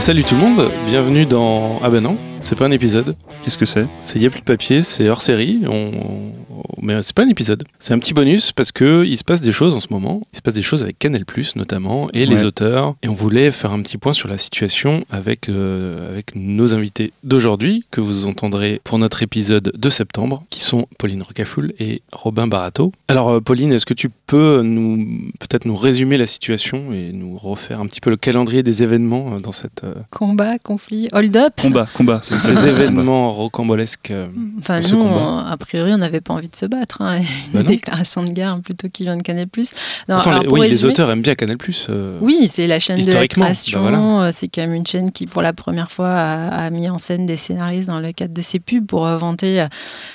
Salut tout le monde, bienvenue dans... Ah ben non, c'est pas un épisode. Qu'est-ce que c'est? C'est Y a plus de papier, c'est hors série, on... mais c'est pas un épisode. C'est un petit bonus parce que il se passe des choses en ce moment. Il se passe des choses avec Canal notamment et les Ouais. auteurs. Et on voulait faire un petit point sur la situation avec, euh, avec nos invités d'aujourd'hui que vous entendrez pour notre épisode de septembre, qui sont Pauline Rocafoul et Robin Barato. Alors euh, Pauline, est-ce que tu peux nous peut-être nous résumer la situation et nous refaire un petit peu le calendrier des événements euh, dans cette euh, Combat, conflit, hold-up. Combat, combat. c'est ces événements rocambolesques euh, Enfin, nous, on- a priori, on n'avait pas envie de se battre. hein. Bah Une déclaration de guerre plutôt qui vient de Canal+. Non, alors, les, auteurs aiment bien Canal+. euh, Oui, c'est la chaîne de la bah création. voilà. Euh, C'est quand même une chaîne qui, pour la première fois, a, a mis en scène des scénaristes dans le cadre de ses pubs pour vanter euh,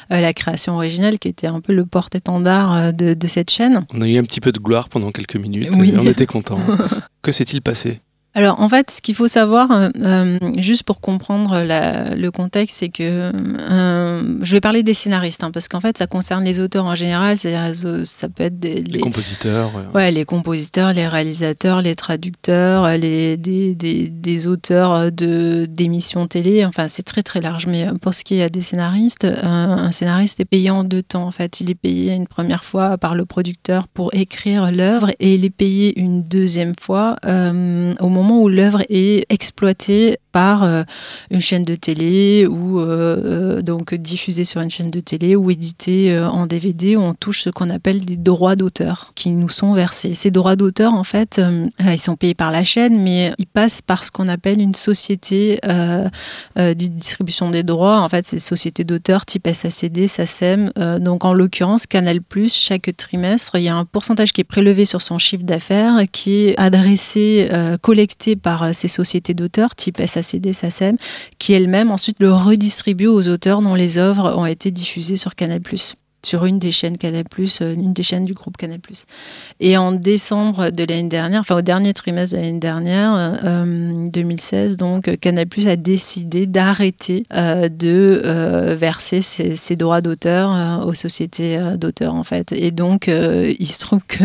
la création originale, qui était un peu le porte-étendard de, de cette chaîne. On a eu un petit peu de gloire pendant quelques minutes. Oui. et on était contents. que s'est-il passé? Alors, en fait, ce qu'il faut savoir, euh, euh, juste pour comprendre la- le contexte, c'est que euh, je vais parler des scénaristes, hein, parce qu'en fait, ça concerne les auteurs en général. C'est-à-dire, euh, ça peut être des, Les les- compositeurs ouais. Ouais, les compositeurs, les réalisateurs, les traducteurs, les, des, des, des auteurs de, d'émissions télé. Enfin, c'est très très large. Mais pour ce qui est des scénaristes, un, un scénariste est payé en deux temps. En fait, il est payé une première fois par le producteur pour écrire l'œuvre et il est payé une deuxième fois euh, au moment où l'œuvre est exploitée par euh, une chaîne de télé ou euh, euh, donc diffusée sur une chaîne de télé ou éditée en DVD où on touche ce qu'on appelle des droits d'auteur qui nous sont versés. Ces droits d'auteur, en fait, ils sont payés par la chaîne, mais ils passent par ce qu'on appelle une société de distribution des droits. En fait, c'est société d'auteurs type SACD, SACEM. Donc, en l'occurrence, Canal+, chaque trimestre, il y a un pourcentage qui est prélevé sur son chiffre d'affaires qui est adressé, collecté par ces sociétés d'auteurs type SACD, SACEM, qui elles-mêmes ensuite le redistribuent aux auteurs dont les œuvres ont été diffusées sur Canal+, sur une des chaînes Canal+, euh, une des chaînes du groupe Canal+. Et en décembre de l'année dernière, enfin au dernier trimestre de l'année dernière, euh, 2016, donc euh, Canal+ a décidé d'arrêter euh, de euh, verser ses, droits d'auteur euh, aux sociétés euh, d'auteurs en fait. Et donc euh, il se trouve que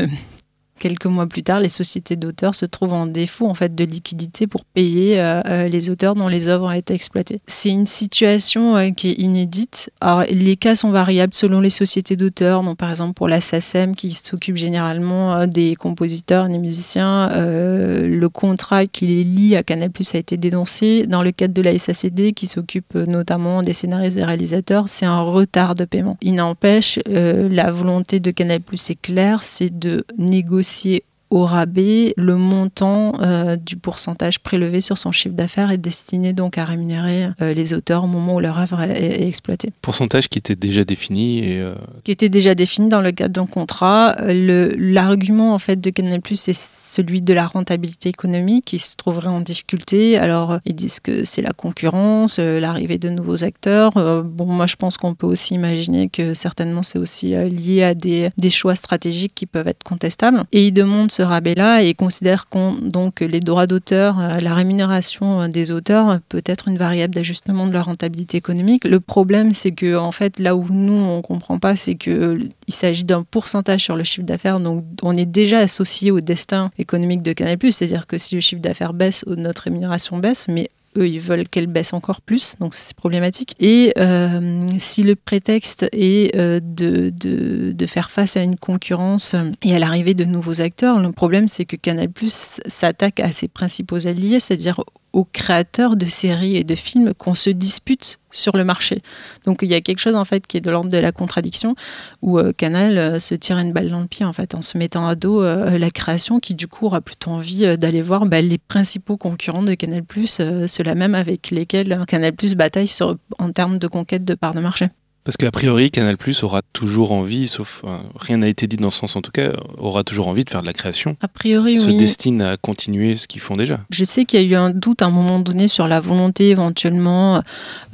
quelques mois plus tard, les sociétés d'auteurs se trouvent en défaut en fait de liquidité pour payer euh, euh, les auteurs dont les œuvres ont été exploitées. C'est une situation euh, qui est inédite. Les cas sont variables selon les sociétés d'auteurs. Donc par exemple pour la SACEM qui s'occupe généralement des compositeurs, des musiciens, le contrat qui les lie à Canal+ a été dénoncé. Dans le cadre de la SACD qui s'occupe notamment des scénaristes et réalisateurs, c'est un retard de paiement. Il n'empêche, la volonté de Canal+ est claire, c'est de négocier associé au rabais le montant euh, du pourcentage prélevé sur son chiffre d'affaires est destiné donc à rémunérer euh, les auteurs au moment où leur œuvre est, est exploitée. Pourcentage qui était déjà défini et euh, Qui était déjà défini dans le cadre d'un contrat. L'argument en fait de Canal+, c'est celui de la rentabilité économique qui se trouverait en difficulté. Alors ils disent que c'est la concurrence, l'arrivée de nouveaux acteurs. Bon, moi je pense qu'on peut aussi imaginer que certainement c'est aussi lié à des, des choix stratégiques qui peuvent être contestables. Et ils demandent ce rabais-là et ils considèrent qu'on donc les droits d'auteur, euh, la rémunération euh, des auteurs peut être une variable d'ajustement de leur rentabilité économique. Le problème, c'est que en fait, là où nous on comprend pas, c'est que il s'agit d'un pourcentage sur le chiffre d'affaires, donc on est déjà associé au destin économique de Canal+. C'est-à-dire que si le chiffre d'affaires baisse, notre rémunération baisse, mais eux, ils veulent qu'elle baisse encore plus, donc c'est problématique. Et euh, si le prétexte est euh, de, faire face à une concurrence et à l'arrivée de nouveaux acteurs, le problème c'est que Canal+ s'attaque à ses principaux alliés, c'est-à-dire aux créateurs de séries et de films qu'on se dispute sur le marché. Donc il y a quelque chose en fait qui est de l'ordre de la contradiction où euh, Canal euh, se tire une balle dans le pied en fait en se mettant à dos euh, la création qui du coup aura plutôt envie d'aller voir bah, les principaux concurrents de Canal+, ceux-là même avec lesquels Canal+ bataille en termes de conquête de parts de marché. Parce qu'a priori Canal aura toujours envie, sauf euh, rien n'a été dit dans ce sens en tout cas, aura toujours envie de faire de la création. A priori, Se oui. destine à continuer ce qu'ils font déjà. Je sais qu'il y a eu un doute à un moment donné sur la volonté éventuellement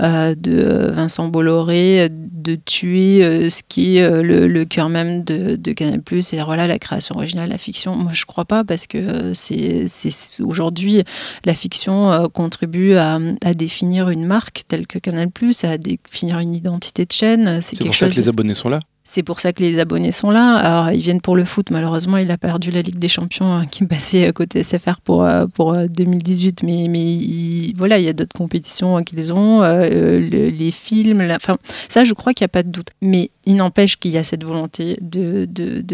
euh, de Vincent Bolloré de tuer euh, ce qui est le, le cœur même de, de Canal+, c'est voilà la création originale, la fiction. Moi, je crois pas parce que c'est aujourd'hui la fiction contribue à, à définir une marque telle que Canal+, à définir une identité de chaîne. C'est pour ça chose. que les abonnés sont là. C'est pour ça que les abonnés sont là. Alors, ils viennent pour le foot. Malheureusement, il a perdu la Ligue des Champions hein, qui passait côté SFR pour, euh, pour 2018. Euh, mais, mais voilà, il y a d'autres compétitions qu'ils ont. Euh, les films, enfin, ça, je crois qu'il n'y a pas de doute. Mais il n'empêche qu'il y a cette volonté de,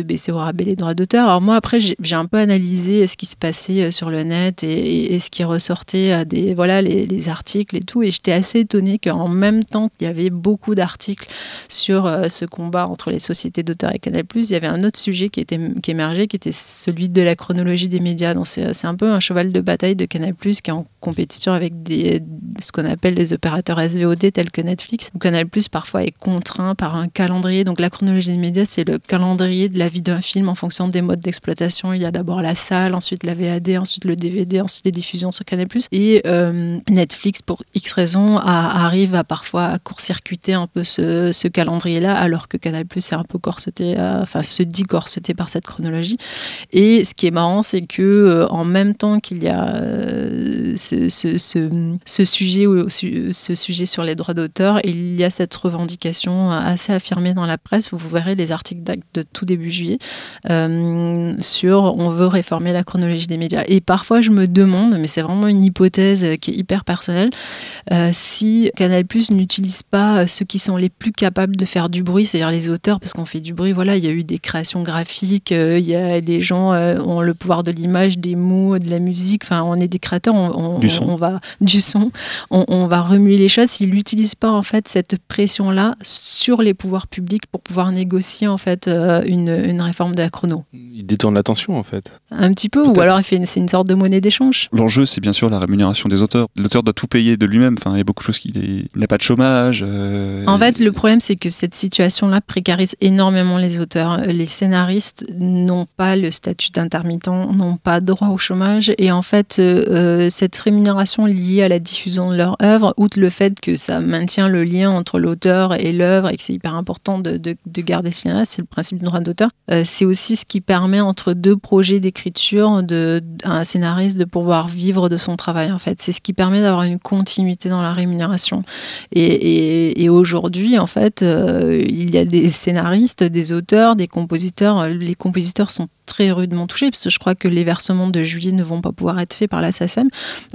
baisser au rabais les droits d'auteur. Alors moi, après, j'ai un peu analysé ce qui se passait sur le net et, ce qui ressortait à des, voilà, les, les articles et tout. Et j'étais assez étonnée qu'en même temps qu'il y avait beaucoup d'articles sur ce combat entre les sociétés d'auteurs et Canal+, il y avait un autre sujet qui, était, qui émergeait, qui était celui de la chronologie des médias. Donc c'est un peu un cheval de bataille de Canal+, qui est en compétition avec des, ce qu'on appelle les opérateurs SVOD tels que Netflix. Canal+, parfois, est contraint par un calendrier. Donc la chronologie des médias, c'est le calendrier de la vie d'un film en fonction des modes d'exploitation. Il y a d'abord la salle, ensuite la VAD, ensuite le DVD, ensuite les diffusions sur Canal+. Et euh, Netflix, pour X raisons, arrive à parfois court-circuiter un peu ce, ce calendrier-là, alors que Canal+ c'est un peu corseté, euh, enfin se dit corseté par cette chronologie. Et ce qui est marrant, c'est que euh, en même temps qu'il y a euh, ce, ce, ce, sujet ou ce sujet sur les droits d'auteur, il y a cette revendication assez affirmée dans la presse. Vous verrez les articles d'acte de tout début juillet sur on veut réformer la chronologie des médias. Et parfois, je me demande, mais c'est vraiment une hypothèse qui est hyper personnelle, si Canal+ n'utilise pas ceux qui sont les plus capables de faire du bruit, c'est-à-dire les auteurs parce qu'on fait du bruit. Voilà, il y a eu des créations graphiques, euh, il y a les gens euh, ont le pouvoir de l'image, des mots, de la musique. Enfin, on est des créateurs, on, du son. on va du son, on, va remuer les choses. S'ils n'utilisent pas en fait cette pression-là sur les pouvoirs publics pour pouvoir négocier en fait euh, une, une, réforme de la chrono. Il détourne l'attention en fait. Un petit peu, ou alors c'est une sorte de monnaie d'échange. L'enjeu, c'est bien sûr la rémunération des auteurs. L'auteur doit tout payer de lui-même. Enfin, il y a beaucoup de choses qu'il n'a pas de chômage. en fait, le problème, c'est que cette situation-là précarise énormément les auteurs. Les scénaristes n'ont pas le statut d'intermittent, n'ont pas droit au chômage. Et en fait, euh, euh, cette rémunération liée à la diffusion de leur œuvre, outre le fait que ça maintient le lien entre l'auteur et l'œuvre et que c'est hyper important de, de, de garder ce lien-là, c'est le principe du droit d'auteur, euh, c'est aussi ce qui permet entre deux projets d'écriture de, un scénariste de pouvoir vivre de son travail. En fait, c'est ce qui permet d'avoir une continuité dans la rémunération. Et, et, aujourd'hui, en fait, il y a des scénaristes scénaristes, des auteurs, des compositeurs. Les compositeurs sont très rudement touchés, parce que je crois que les versements de juillet ne vont pas pouvoir être faits par la SACEM,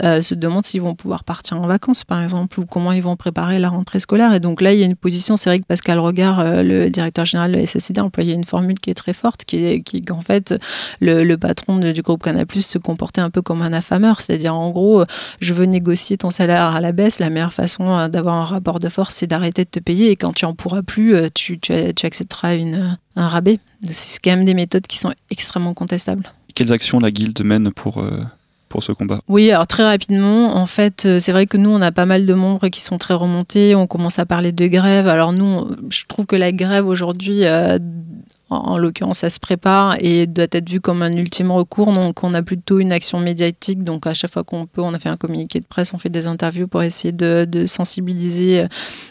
euh, se demandent s'ils vont pouvoir partir en vacances, par exemple, ou comment ils vont préparer la rentrée scolaire. Et donc là, il y a une position, c'est vrai que Pascal Regard, euh, le directeur général de la SSD, a employé une formule qui est très forte, qui est qui, qu'en fait, le, patron du groupe Canal+, se comportait un peu comme un affameur, c'est-à-dire en gros, je veux négocier ton salaire à la baisse, la meilleure façon euh, d'avoir un rapport de force, c'est d'arrêter de te payer, et quand tu en pourras plus, tu, tu accepteras une, un rabais. C'est quand même des méthodes qui sont extrêmement contestables. Quelles actions la guilde mène pour, euh, pour ce combat? Oui, alors très rapidement, en fait, euh, c'est vrai que nous, on a pas mal de membres qui sont très remontés. On commence à parler de grève. Alors nous, je trouve que la grève aujourd'hui, euh, en, l'occurrence, ça se prépare et doit être vu comme un ultime recours. Donc, on a plutôt une action médiatique. Donc, à chaque fois qu'on peut, on a fait un communiqué de presse, on fait des interviews pour essayer de, sensibiliser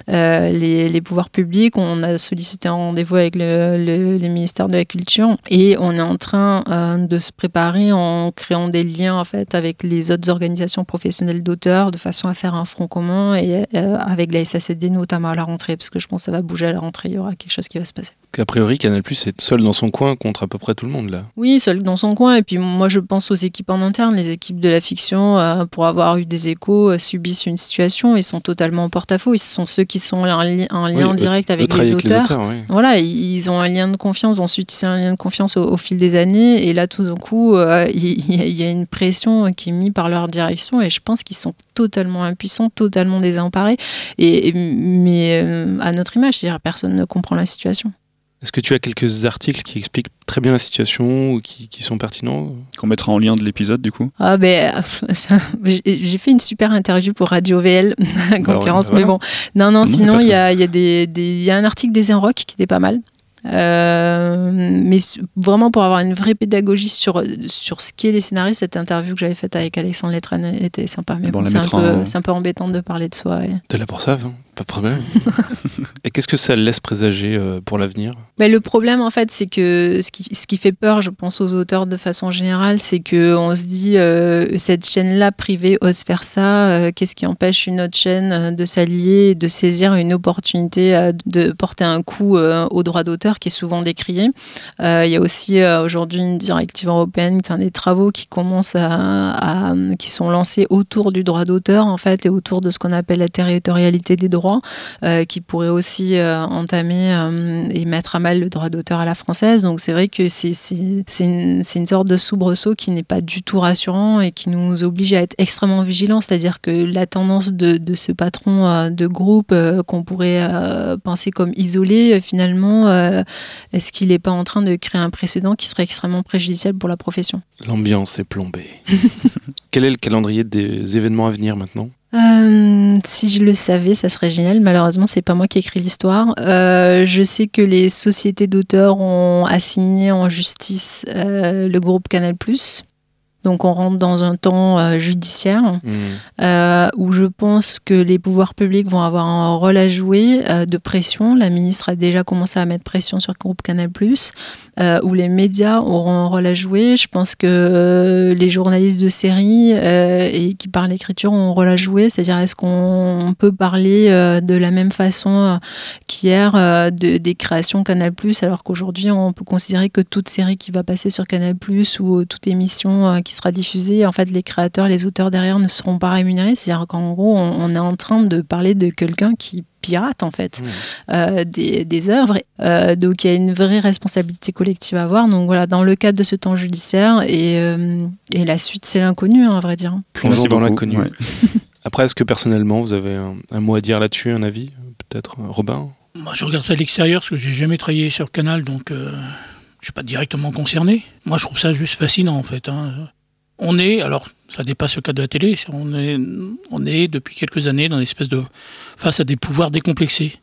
euh, les, pouvoirs publics. On a sollicité un rendez-vous avec le, les ministères de la Culture et on est en train euh, de se préparer en créant des liens en fait avec les autres organisations professionnelles d'auteurs de façon à faire un front commun et euh, avec la SACD notamment à la rentrée parce que je pense que ça va bouger à la rentrée. Il y aura quelque chose qui va se passer. A priori, Canal Plus est seul dans son coin contre à peu près tout le monde là. Oui, seul dans son coin. Et puis moi, je pense aux équipes en interne. Les équipes de la fiction, euh, pour avoir eu des échos, euh, subissent une situation. Ils sont totalement en porte-à-faux. Ils sont ceux qui sont en, lien direct avec les auteurs. Voilà, ils ont un lien de confiance. Ensuite, c'est un lien de confiance au, fil des années. Et là, tout d'un coup, euh, il y, a une pression qui est mise par leur direction. Et je pense qu'ils sont totalement impuissants, totalement désemparés. Et, mais à notre image, c'est-à-dire personne ne comprend la situation. Est-ce que tu as quelques articles qui expliquent très bien la situation ou qui, sont pertinents Qu'on mettra en lien de l'épisode du coup Ah ben, j'ai fait une super interview pour Radio VL, bah concurrence, mais bon. Non, non, sinon il y a, y, a des, y a un article des Rock qui était pas mal. Euh, mais vraiment pour avoir une vraie pédagogie sur, sur ce qu'est les scénaristes, cette interview que j'avais faite avec Alexandre Lettrane était sympa. Mais bon, c'est un, peu, un peu embêtant de parler de soi. T'es là pour ça, hein Pas de problème. Et qu'est-ce que ça laisse présager euh, pour l'avenir? Mais le problème, en fait, c'est que ce qui, ce qui fait peur, je pense, aux auteurs de façon générale, c'est qu'on se dit, euh, cette chaîne-là privée ose faire ça, euh, qu'est-ce qui empêche une autre chaîne de s'allier, de saisir une opportunité, de porter un coup euh, au droit d'auteur qui est souvent décrié. Euh, Il y a aussi euh, aujourd'hui une directive européenne, enfin, des travaux qui commencent à, à- qui sont lancés autour du droit d'auteur, en fait, et autour de ce qu'on appelle la territorialité des droits euh, qui pourrait aussi euh, entamer euh, et mettre à mal le droit d'auteur à la française. Donc c'est vrai que c'est une, sorte de soubresaut qui n'est pas du tout rassurant et qui nous oblige à être extrêmement vigilants. C'est-à-dire que la tendance de, ce patron de groupe qu'on pourrait penser comme isolé, finalement, est-ce qu'il n'est pas en train de créer un précédent qui serait extrêmement préjudiciable pour la profession? L'ambiance est plombée. Quel est le calendrier des événements à venir maintenant? Euh, si je le savais, ça serait génial. Malheureusement, c'est pas moi qui ai écrit l'histoire. Euh, je sais que les sociétés d'auteurs ont assigné en justice euh, le groupe Canal+. Donc on rentre dans un temps euh, judiciaire Hmm. euh, où je pense que les pouvoirs publics vont avoir un rôle à jouer euh, de pression. La ministre a déjà commencé à mettre pression sur le groupe Canal+, où les médias auront un rôle à jouer. Je pense que les journalistes de série et qui parlent écriture ont un rôle à jouer. C'est-à-dire, est-ce qu'on peut parler de la même façon qu'hier de, des créations Canal+, alors qu'aujourd'hui, on peut considérer que toute série qui va passer sur Canal+, ou toute émission qui sera diffusée, en fait, les créateurs, les auteurs derrière ne seront pas rémunérés. C'est-à-dire qu'en gros, on, on est en train de parler de quelqu'un qui pirate en fait Mmh. euh, des, des œuvres. Euh, donc il y a une vraie responsabilité collective à avoir. Donc voilà, dans le cadre de ce temps judiciaire et, euh, et la suite, c'est l'inconnu, hein, à vrai dire. Plongeons dans l'inconnu. Ouais. Après, est-ce que personnellement, vous avez un, un mot à dire là-dessus, un avis Peut-être Robin? Moi, je regarde ça de l'extérieur parce que j'ai jamais travaillé sur Canal, donc euh, je suis pas directement concerné. Moi, je trouve ça juste fascinant, en fait. hein. On est, alors, ça dépasse le cadre de la télé, on est, on est depuis quelques années dans une espèce de face à des pouvoirs décomplexés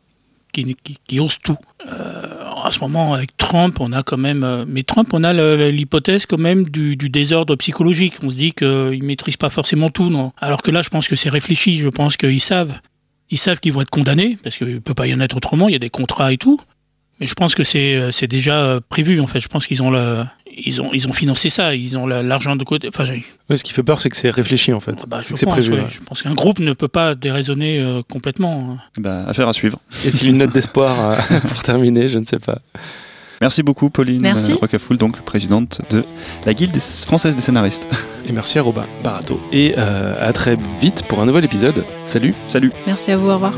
qui, qui, osent tout. Euh, à ce moment, avec Trump, on a quand même, euh, mais Trump, on a l'hypothèse quand même du, du désordre psychologique. On se dit qu'il maîtrise pas forcément tout, non. Alors que là, je pense que c'est réfléchi. Je pense qu'ils savent ils savent qu'ils vont être condamnés, parce qu'il ne peut pas y en être autrement, il y a des contrats et tout. Mais je pense que c'est euh, déjà euh, prévu, en fait. Je pense qu'ils ont, le, ils ont, ils ont financé ça, ils ont la- l'argent de côté. Enfin, Ce qui fait peur, c'est que c'est réfléchi en fait. bah, C'est prévu. ouais. ouais. Je pense qu'un groupe ne peut pas déraisonner euh, complètement. Bah, affaire à suivre. Y a-t-il une note d'espoir euh, pour terminer? Je ne sais pas. Merci beaucoup, Pauline Merci. euh, Rocafoul, donc présidente de la Guilde française des scénaristes. Et merci à Robin Barato. Et euh, à très vite pour un nouvel épisode. Salut Salut Merci à vous, au revoir.